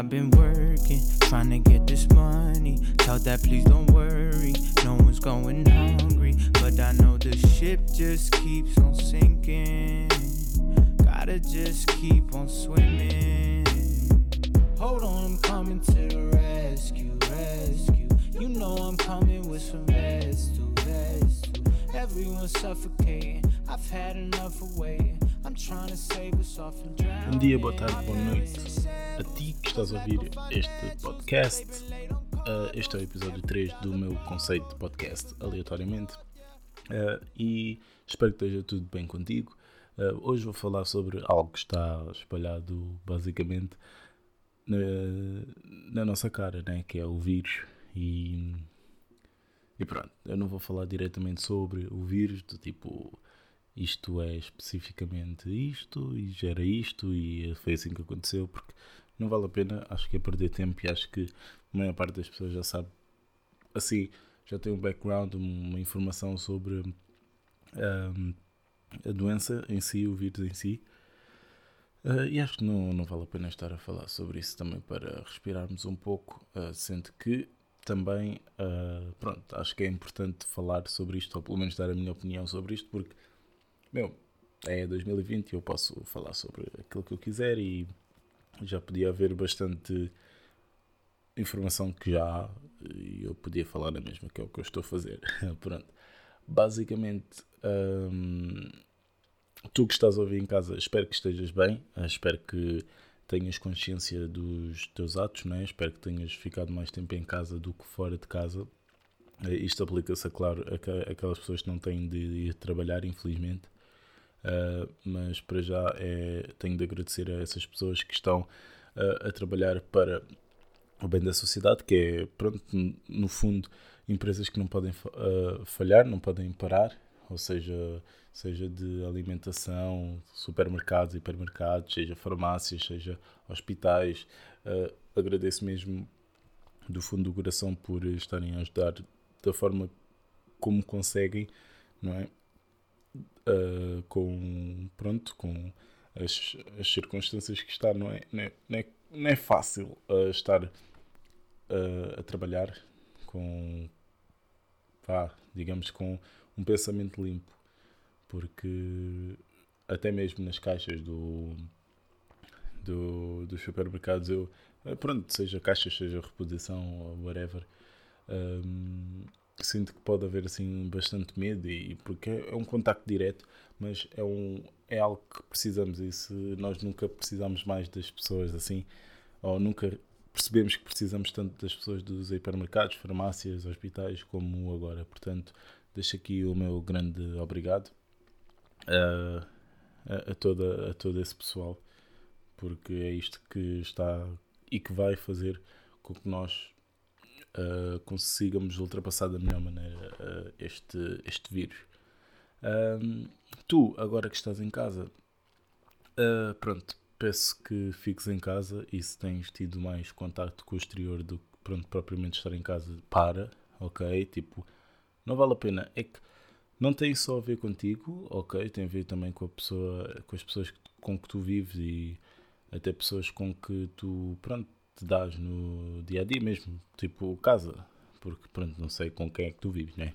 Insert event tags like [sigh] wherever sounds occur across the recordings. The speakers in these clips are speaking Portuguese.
I've been working, trying to get this money. Tell that please don't worry, no one's going hungry. But I know the ship just keeps on sinking. Gotta just keep on swimming. Hold on, I'm coming to the rescue, rescue. You know I'm coming with some to vest. Everyone's suffocating. I've had enough of waiting. Bom dia, boa tarde, boa noite a ti que estás a ouvir este podcast. Uh, este é o episódio 3 do meu conceito de podcast, aleatoriamente. Uh, e espero que esteja tudo bem contigo. Uh, hoje vou falar sobre algo que está espalhado basicamente na, na nossa cara, né? que é o vírus. E, e pronto, eu não vou falar diretamente sobre o vírus, do tipo isto é especificamente isto e gera isto e foi assim que aconteceu, porque não vale a pena, acho que é perder tempo e acho que a maior parte das pessoas já sabe, assim, já tem um background, uma informação sobre um, a doença em si, o vírus em si. Uh, e acho que não, não vale a pena estar a falar sobre isso também para respirarmos um pouco, uh, sendo que também, uh, pronto, acho que é importante falar sobre isto, ou pelo menos dar a minha opinião sobre isto, porque, meu, é 2020 e eu posso falar sobre aquilo que eu quiser e já podia haver bastante informação que já há e eu podia falar a mesma, que é o que eu estou a fazer. [laughs] pronto. Basicamente, hum, tu que estás a ouvir em casa, espero que estejas bem, espero que tenhas consciência dos teus atos, né? espero que tenhas ficado mais tempo em casa do que fora de casa. Isto aplica-se, é claro, a aquelas pessoas que não têm de ir trabalhar, infelizmente. Uh, mas para já é, tenho de agradecer a essas pessoas que estão uh, a trabalhar para o bem da sociedade, que é, pronto, no fundo, empresas que não podem uh, falhar, não podem parar, ou seja, seja de alimentação, supermercados, hipermercados, seja farmácias, seja hospitais. Agradeço mesmo do fundo do coração por estarem a ajudar da forma como conseguem, não é? Uh, com pronto, com as, as circunstâncias que está, não é, não é, não é, é fácil uh, estar a trabalhar com, digamos, com um pensamento limpo, porque até mesmo nas caixas do, do, dos supermercados, eu, pronto, seja caixas, seja reposição ou whatever, um, sinto que pode haver assim bastante medo e porque é um contacto direto, mas é um é algo que precisamos e se nós nunca precisamos mais das pessoas assim ou nunca percebemos que precisamos tanto das pessoas dos hipermercados, farmácias, hospitais como agora. Portanto, deixo aqui o meu grande obrigado a, a, a, toda, a todo esse pessoal, porque é isto que está e que vai fazer com que nós uh, consigamos ultrapassar da melhor maneira uh, este, este vírus. Tu, agora que estás em casa, uh, pronto, peço que fiques em casa e se tens tido mais contato com o exterior do que pronto, propriamente estar em casa, para, ok? Tipo, não vale a pena. É que não tem só a ver contigo, ok? Tem a ver também com a pessoa, com as pessoas com que tu vives e até pessoas com que tu, pronto, te dás no dia a dia mesmo, tipo casa, porque pronto, não sei com quem é que tu vives, né?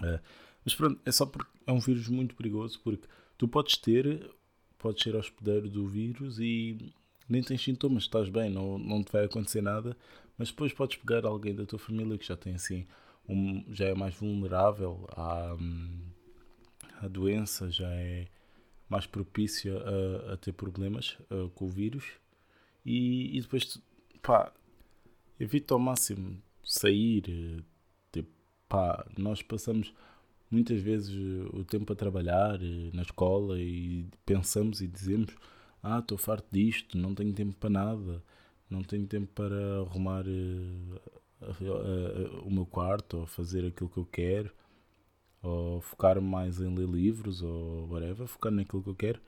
Uh, mas pronto, é só porque é um vírus muito perigoso porque tu podes ter, podes ser hospedeiro do vírus e nem tens sintomas, estás bem, não, não te vai acontecer nada, mas depois podes pegar alguém da tua família que já tem assim um, já é mais vulnerável à, à doença, já é mais propícia a, a ter problemas uh, com o vírus. E, e depois pá, evita ao máximo sair tipo, pá, nós passamos muitas vezes o tempo a trabalhar eh, na escola e pensamos e dizemos ah, estou farto disto, não tenho tempo para nada, não tenho tempo para arrumar o meu quarto ou fazer aquilo que eu quero ou focar mais em ler livros ou whatever, focar naquilo que eu quero.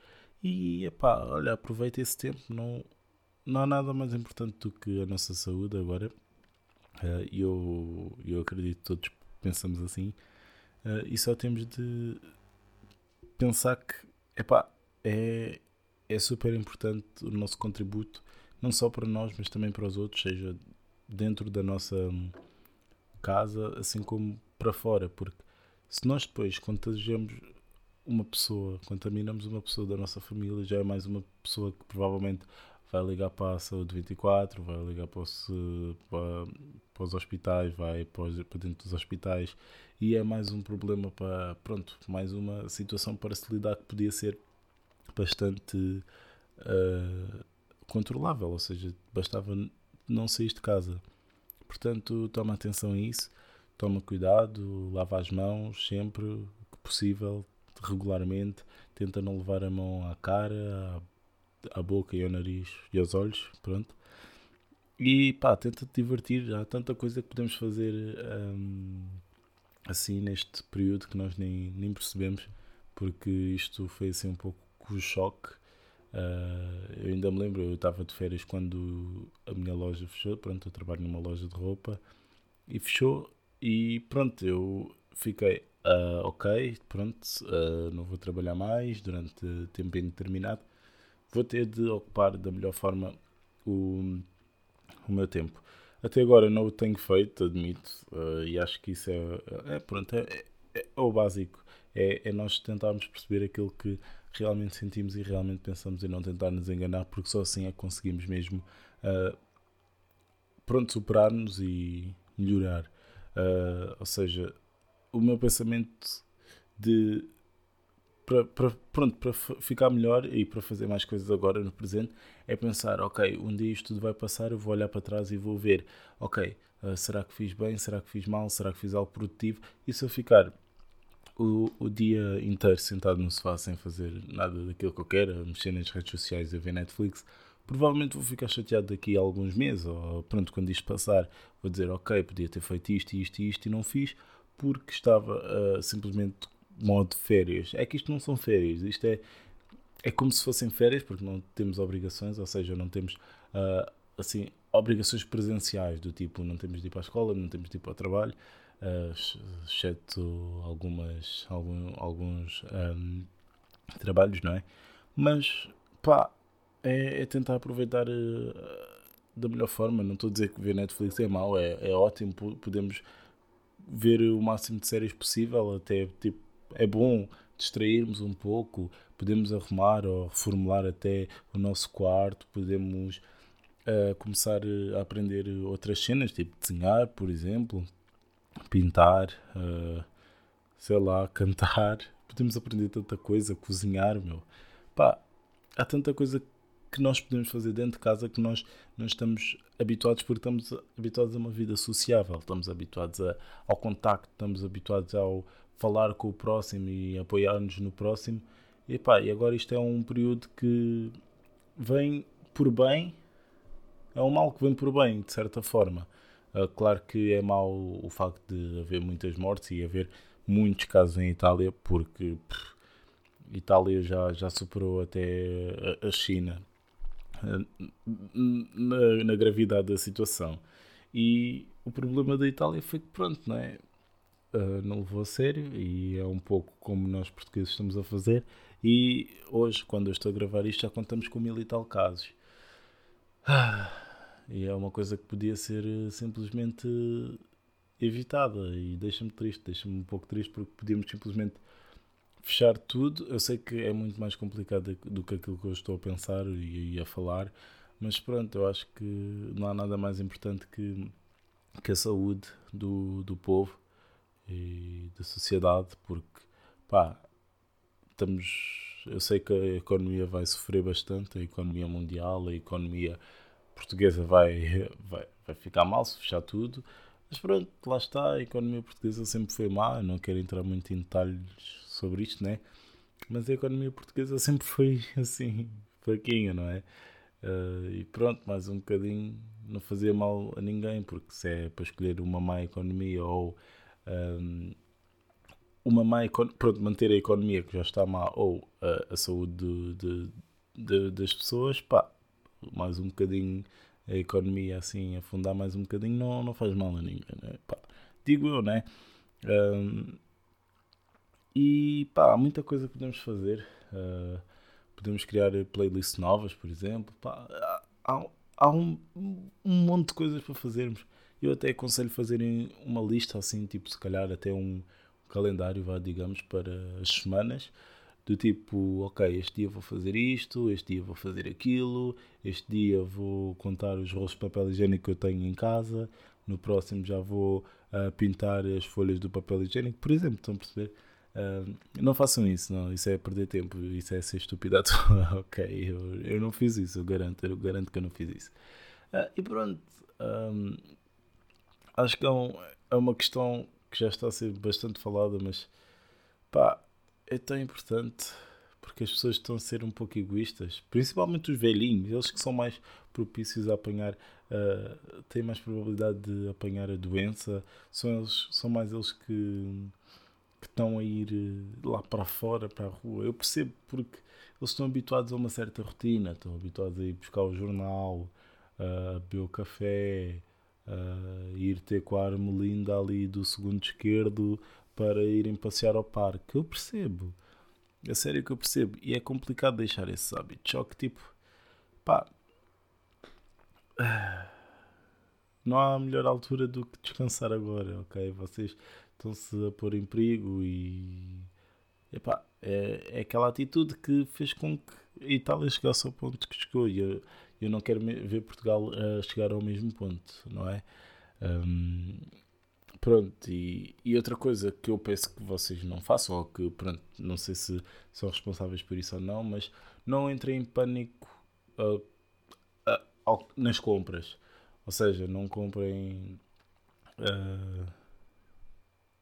E epá, olha, aproveita esse tempo, não, não há nada mais importante do que a nossa saúde agora. E eu, eu acredito que todos pensamos assim. E só temos de pensar que epá, é, é super importante o nosso contributo não só para nós, mas também para os outros, seja dentro da nossa hum, casa, assim como para fora, porque se nós depois contagiamos uma pessoa, contaminamos uma pessoa da nossa família, já é mais uma pessoa que provavelmente vai ligar para a saúde 24, vai ligar para, o, para, para os hospitais, vai para, os, para, dentro dos hospitais e é mais um problema para, pronto, mais uma situação para se lidar que podia ser bastante uh, controlável, ou seja, bastava não sair de casa. Portanto, toma atenção a isso, toma cuidado, lava as mãos sempre que possível, regularmente, tenta não levar a mão à cara, à, à boca e ao nariz e aos olhos, pronto. E pá, tenta te divertir, há tanta coisa que podemos fazer hum, assim neste período que nós nem, nem percebemos, porque isto foi assim um pouco o choque. Uh, eu ainda me lembro, eu estava de férias quando a minha loja fechou, pronto, eu trabalho numa loja de roupa e fechou e pronto, eu fiquei uh, ok, pronto, uh, não vou trabalhar mais durante tempo indeterminado, vou ter de ocupar da melhor forma o, o meu tempo. Até agora não o tenho feito, admito, uh, e acho que isso é, é pronto, é, é, é, o básico, é, é nós tentarmos perceber aquilo que realmente sentimos e realmente pensamos e não tentar nos enganar, porque só assim é que conseguimos mesmo uh, pronto, superar-nos e melhorar. Uh, ou seja, o meu pensamento de para, para, pronto, para ficar melhor e para fazer mais coisas agora no presente é pensar, ok, um dia isto tudo vai passar, eu vou olhar para trás e vou ver, ok, uh, será que fiz bem, será que fiz mal, será que fiz algo produtivo? E se eu ficar o, o dia inteiro sentado no sofá sem fazer nada daquilo que eu quero, a mexer nas redes sociais a ver Netflix, provavelmente vou ficar chateado daqui a alguns meses, ou pronto, quando isto passar, vou dizer, ok, podia ter feito isto, isto e isto e não fiz, porque estava uh, simplesmente modo férias. É que isto não são férias, isto é, é como se fossem férias, porque não temos obrigações, ou seja, não temos uh, assim obrigações presenciais, do tipo, não temos de ir para a escola, não temos de ir para o trabalho, uh, exceto algumas, algum, alguns um, trabalhos, não é? Mas, pá, é, é tentar aproveitar uh, da melhor forma. Não estou a dizer que ver Netflix é mau, é, é ótimo, podemos ver o máximo de séries possível, até tipo, é bom distrairmos um pouco, podemos arrumar ou reformular até o nosso quarto, podemos uh, começar a aprender outras cenas, tipo desenhar, por exemplo, pintar, uh, sei lá, [laughs] cantar, podemos aprender tanta coisa, cozinhar, meu. Pá, há tanta coisa que nós podemos fazer dentro de casa que nós não estamos habituados porque estamos habituados a uma vida sociável, estamos habituados a, ao contacto, estamos habituados ao falar com o próximo e apoiar-nos no próximo. E, pá, e agora isto é um período que vem por bem, é um mal que vem por bem, de certa forma. Uh, claro que é mau o facto de haver muitas mortes e haver muitos casos em Itália, porque pff, Itália já, já superou até a China na, na gravidade da situação. E o problema da Itália foi que, pronto, não é? Uh, não levou a sério e é um pouco como nós portugueses estamos a fazer. E hoje, quando eu estou a gravar isto, já contamos com mil e tal casos. Ah, e é uma coisa que podia ser eh, simplesmente evitada e deixa-me triste, deixa-me um pouco triste porque podíamos simplesmente fechar tudo. Eu sei que é muito mais complicado do que aquilo que eu estou a pensar e, a falar, mas pronto, eu acho que não há nada mais importante que, que a saúde do, do povo e da sociedade, porque pá, estamos. Eu sei que a economia vai sofrer bastante, a economia mundial, a economia portuguesa vai, [laughs] vai, vai ficar mal se fechar tudo. Mas pronto, lá está, a economia portuguesa sempre foi má, não quero entrar muito em detalhes sobre isto, né? Mas a economia portuguesa sempre foi [laughs] assim, fraquinha, não é? Uh, e pronto, mais um bocadinho não fazia mal a ninguém, porque se é para escolher uma má economia ou um, uma má pronto, manter a economia que já está má ou a, a saúde de, de, de, das pessoas, pá, mais um bocadinho a economia assim afundar mais um bocadinho não, não faz mal a ninguém, né? pá, digo eu, né? Um, e pá, há muita coisa que podemos fazer. Uh, podemos criar playlists novas, por exemplo. Pá, há, há, há um, um monte de coisas para fazermos. Eu até aconselho fazerem uma lista assim, tipo, se calhar até um calendário, vá, digamos, para as semanas, do tipo, ok, este dia vou fazer isto, este dia vou fazer aquilo, este dia vou contar os rolos de papel higiênico que eu tenho em casa, no próximo já vou uh, pintar as folhas do papel higiênico, por exemplo, estão a perceber? Uh, não façam isso, não, isso é perder tempo, isso é ser estúpido [laughs] ok, eu, eu não fiz isso, eu garanto, eu garanto que eu não fiz isso. Uh, e pronto, um, acho que é, um, é uma questão que já está a ser bastante falada, mas pá, é tão importante porque as pessoas estão a ser um pouco egoístas, principalmente os velhinhos, eles que são mais propícios a apanhar, uh, têm mais probabilidade de apanhar a doença, são, eles, são mais eles que, que estão a ir eh, lá para fora, para a rua. Eu percebo porque eles estão habituados a uma certa rotina, estão habituados a ir buscar o jornal, a beber o café, a ir ter com a armelinda ali do segundo esquerdo para irem passear ao parque. Eu percebo. É sério que eu percebo. E é complicado deixar esses hábitos. Só que tipo, pá. [sighs] Não há melhor altura do que descansar agora, ok? Vocês estão-se a pôr em perigo e. Epá, é, é aquela atitude que fez com que a Itália chegasse ao ponto que chegou. E eu, eu não quero ver Portugal a chegar ao mesmo ponto, não é? Um, Pronto, e, e, outra coisa que eu penso que vocês não façam, ou que, pronto, não sei se são responsáveis por isso ou não, mas não entrem em pânico uh, uh, nas compras. Ou seja, não comprem uh,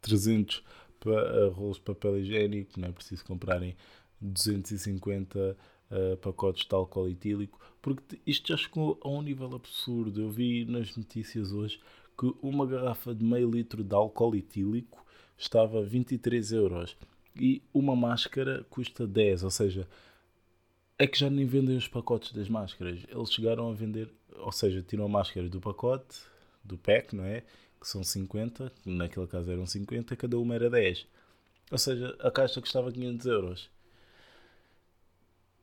300 pa rolos de papel higiênico, não é preciso comprarem 250 uh, pacotes de álcool etílico, porque isto já chegou a um nível absurdo. Eu vi nas notícias hoje que uma garrafa de meio litro de álcool etílico estava a 23 euros e uma máscara custa 10, ou seja, é que já nem vendem os pacotes das máscaras. Eles chegaram a vender, ou seja, tiram a máscara do pacote, do pack, não é? Que são 50, naquele caso eram 50, cada uma era 10. Ou seja, a caixa custava 500 euros.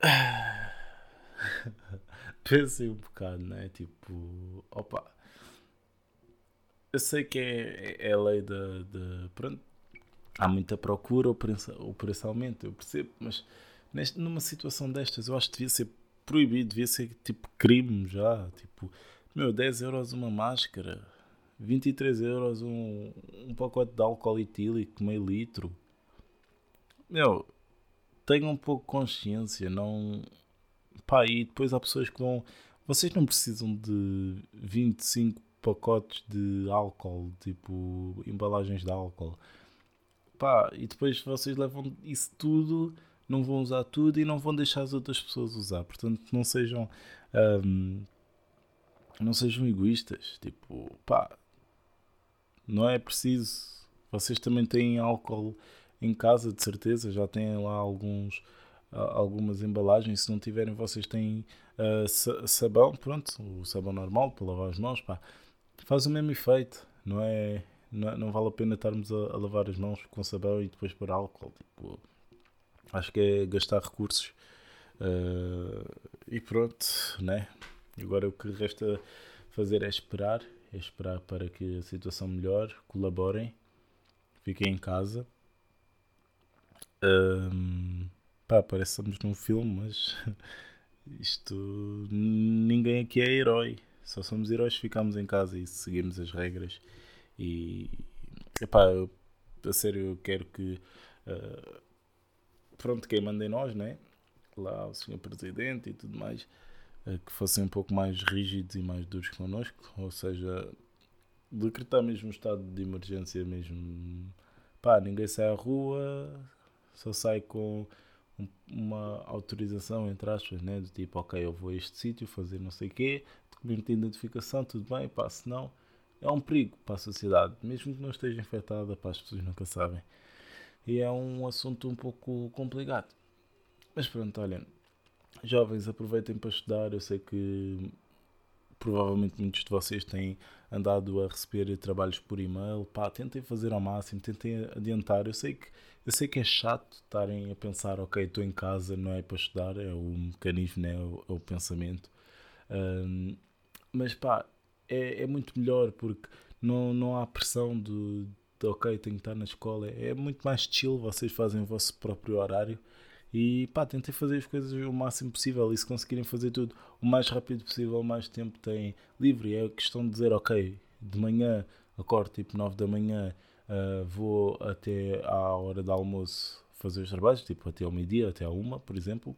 [sighs] Pensei um bocado, não é? Tipo, opa, eu sei que é, é a lei da. De, pronto, há muita procura, o preço, o preço aumenta, eu percebo, mas neste, numa situação destas eu acho que devia ser proibido, devia ser tipo crime já. Tipo, meu, 10 euros uma máscara, 23 euros um, um pacote de álcool etílico, meio litro. Meu, tenham um pouco de consciência, não. Pá, e depois há pessoas que vão. Vocês não precisam de 25 pacotes de álcool, tipo embalagens de álcool. Pá, e depois vocês levam isso tudo, não vão usar tudo e não vão deixar as outras pessoas usar. Portanto, não sejam. Um, não sejam egoístas. Tipo, pá, não é preciso. Vocês também têm álcool em casa, de certeza, já têm lá alguns algumas embalagens. Se não tiverem, vocês têm uh, sabão, pronto, o sabão normal para lavar as mãos. Pá faz o mesmo efeito, não é? Não, é, não vale a pena estarmos a, a, lavar as mãos com sabão e depois por álcool. Tipo, acho que é gastar recursos. Uh, e pronto, né? Agora o que resta fazer é esperar, é esperar para que a situação melhore, colaborem, fiquem em casa. Um, pá, parece que estamos num filme, mas [laughs] isto ninguém aqui é herói. Só somos heróis se ficamos em casa e seguirmos as regras. E epá, eu, a sério, eu quero que uh, pronto, quem manda em nós, né? Lá o senhor presidente e tudo mais, uh, que fossem um pouco mais rígidos e mais duros connosco, ou seja, decretar mesmo um estado de emergência mesmo. Pá, ninguém sai à rua, só sai com uma autorização, entre aspas, né? Do tipo, ok, eu vou a este sítio fazer não sei o quê, documento de identificação, tudo bem, pá, se não, é um perigo para a sociedade, mesmo que não esteja infectada, pá, as pessoas nunca sabem. E é um assunto um pouco complicado. Mas pronto, olhem, jovens, aproveitem para estudar. Eu sei que provavelmente muitos de vocês têm andado a receber trabalhos por e-mail. Pá, tentem fazer ao máximo, tentem adiantar. Eu sei que, eu sei que é chato estarem a pensar, ok, estou em casa, não é para estudar, é o mecanismo, né, é o, é o pensamento. Um, mas pá, é, é muito melhor porque não, não há pressão de, de ok, tenho que estar na escola. É muito mais chill, vocês fazem o vosso próprio horário e pá, tentem fazer as coisas o máximo possível e se conseguirem fazer tudo o mais rápido possível, mais tempo têm livre. É questão de dizer, ok, de manhã acordo tipo 9 da manhã, uh, vou até à hora do almoço fazer os trabalhos, tipo até ao meio-dia, até à uma, por exemplo.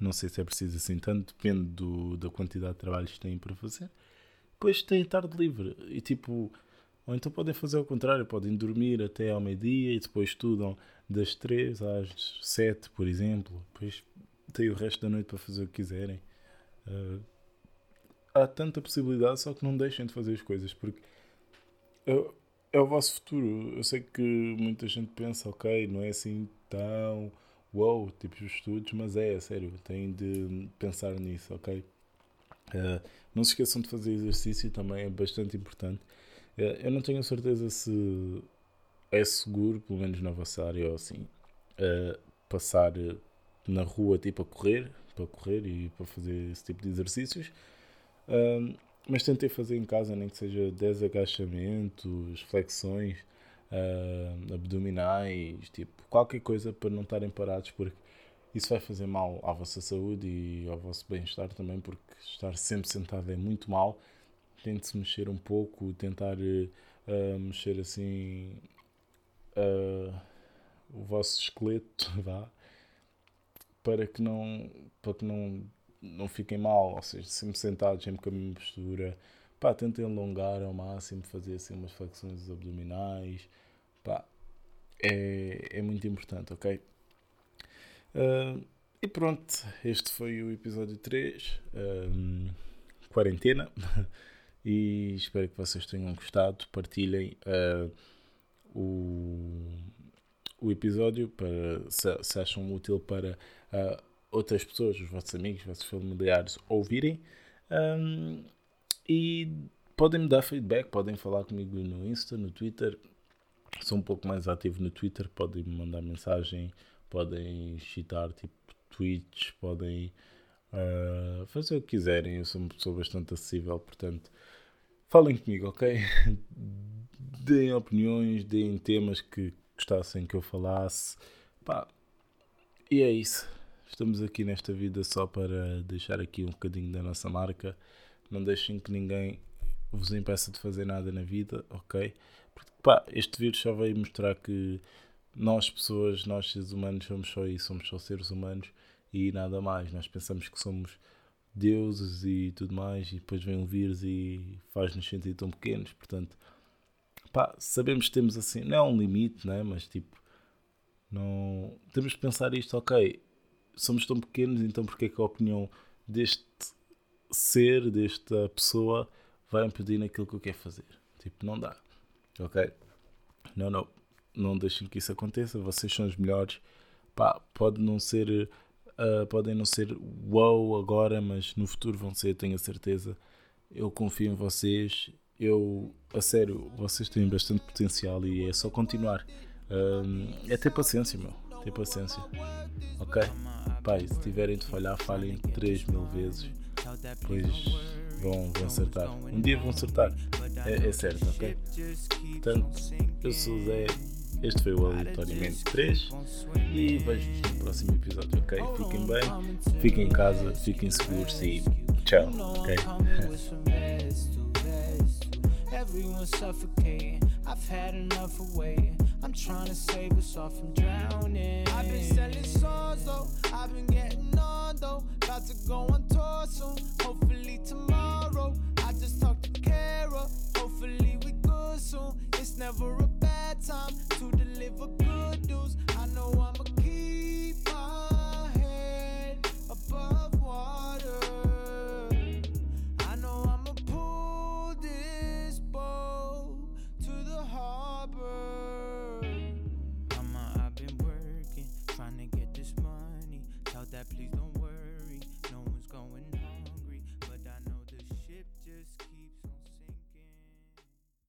Não sei se é preciso assim tanto, depende do, da quantidade de trabalhos que têm para fazer. Depois têm tarde livre e tipo, ou então podem fazer ao contrário, podem dormir até ao meio-dia e depois estudam das 3 às 7, por exemplo. Depois têm o resto da noite para fazer o que quiserem. Uh, há tanta possibilidade, só que não deixem de fazer as coisas, porque é, é o vosso futuro. Eu sei que muita gente pensa, ok, não é assim tão wow, tipo os estudos, mas é, é sério, têm de pensar nisso, ok? Uh, não se esqueçam de fazer exercício também, é bastante importante. Uh, eu não tenho certeza se é seguro, pelo menos na vossa área ou assim, uh, passar na rua tipo a correr, para correr e para fazer esse tipo de exercícios. mas tentei fazer em casa, nem que seja 10 agachamentos, flexões, uh, abdominais, tipo, qualquer coisa para não estarem parados, porque isso vai fazer mal à vossa saúde e ao vosso bem-estar também, porque estar sempre sentado é muito mal. Tente-se mexer um pouco, tentar uh, mexer assim uh, o vosso esqueleto, [laughs] vá, para que não, para que não, não fiquem mal, ou seja, sempre sentados, sempre com a mesma postura. Pá, tentem alongar ao máximo, fazer assim umas flexões abdominais. Pá, é, é muito importante, ok? Uh, e pronto, este foi o episódio 3, um, quarentena. [laughs] e espero que vocês tenham gostado. Partilhem uh, o, o episódio para se, se acham útil para uh, outras pessoas, os vossos amigos, os vossos familiares ouvirem. Um, e podem me dar feedback, podem falar comigo no Insta, no Twitter. Sou um pouco mais ativo no Twitter, podem me mandar mensagem podem citar tipo tweets, podem uh, fazer o que quiserem. Eu sou uma pessoa bastante acessível, portanto, falem comigo, ok? [laughs] deem opiniões, deem temas que gostassem que eu falasse. Pá, e é isso. Estamos aqui nesta vida só para deixar aqui um bocadinho da nossa marca. Não deixem que ninguém vos impeça de fazer nada na vida, ok? Porque, pá, este vírus só veio mostrar que nós pessoas, nós seres humanos, somos só isso, somos só seres humanos e nada mais. Nós pensamos que somos deuses e tudo mais, e depois vem um vírus e faz-nos sentir tão pequenos. Portanto, pá, sabemos que temos assim, não é um limite, né? mas tipo, não temos que pensar isto, ok, somos tão pequenos, então porque é que a opinião deste ser, desta pessoa, vai impedir naquilo que eu quero fazer? Tipo, não dá, ok? Não, não não deixem que isso aconteça, vocês são os melhores. Pá, pode não ser, uh, podem não ser wow agora, mas no futuro vão ser, tenho a certeza. Eu confio em vocês. Eu, a sério, vocês têm bastante potencial e é só continuar. Um, é ter paciência, meu. Ter paciência. Ok? Pai, se tiverem de falhar, falhem 3 mil vezes. Depois vão, vão acertar. Um dia vão acertar. É, é certo, ok? Portanto, eu sou o Zé este foi o Aleatoriamente 3 e vejo-vos no próximo episódio, ok? Fiquem bem, fiquem em casa, fiquem seguros e tchau, ok? Everyone's suffocating. I've had enough of waiting. I'm trying to save us all from drowning. I've been selling songs though. I've been getting time.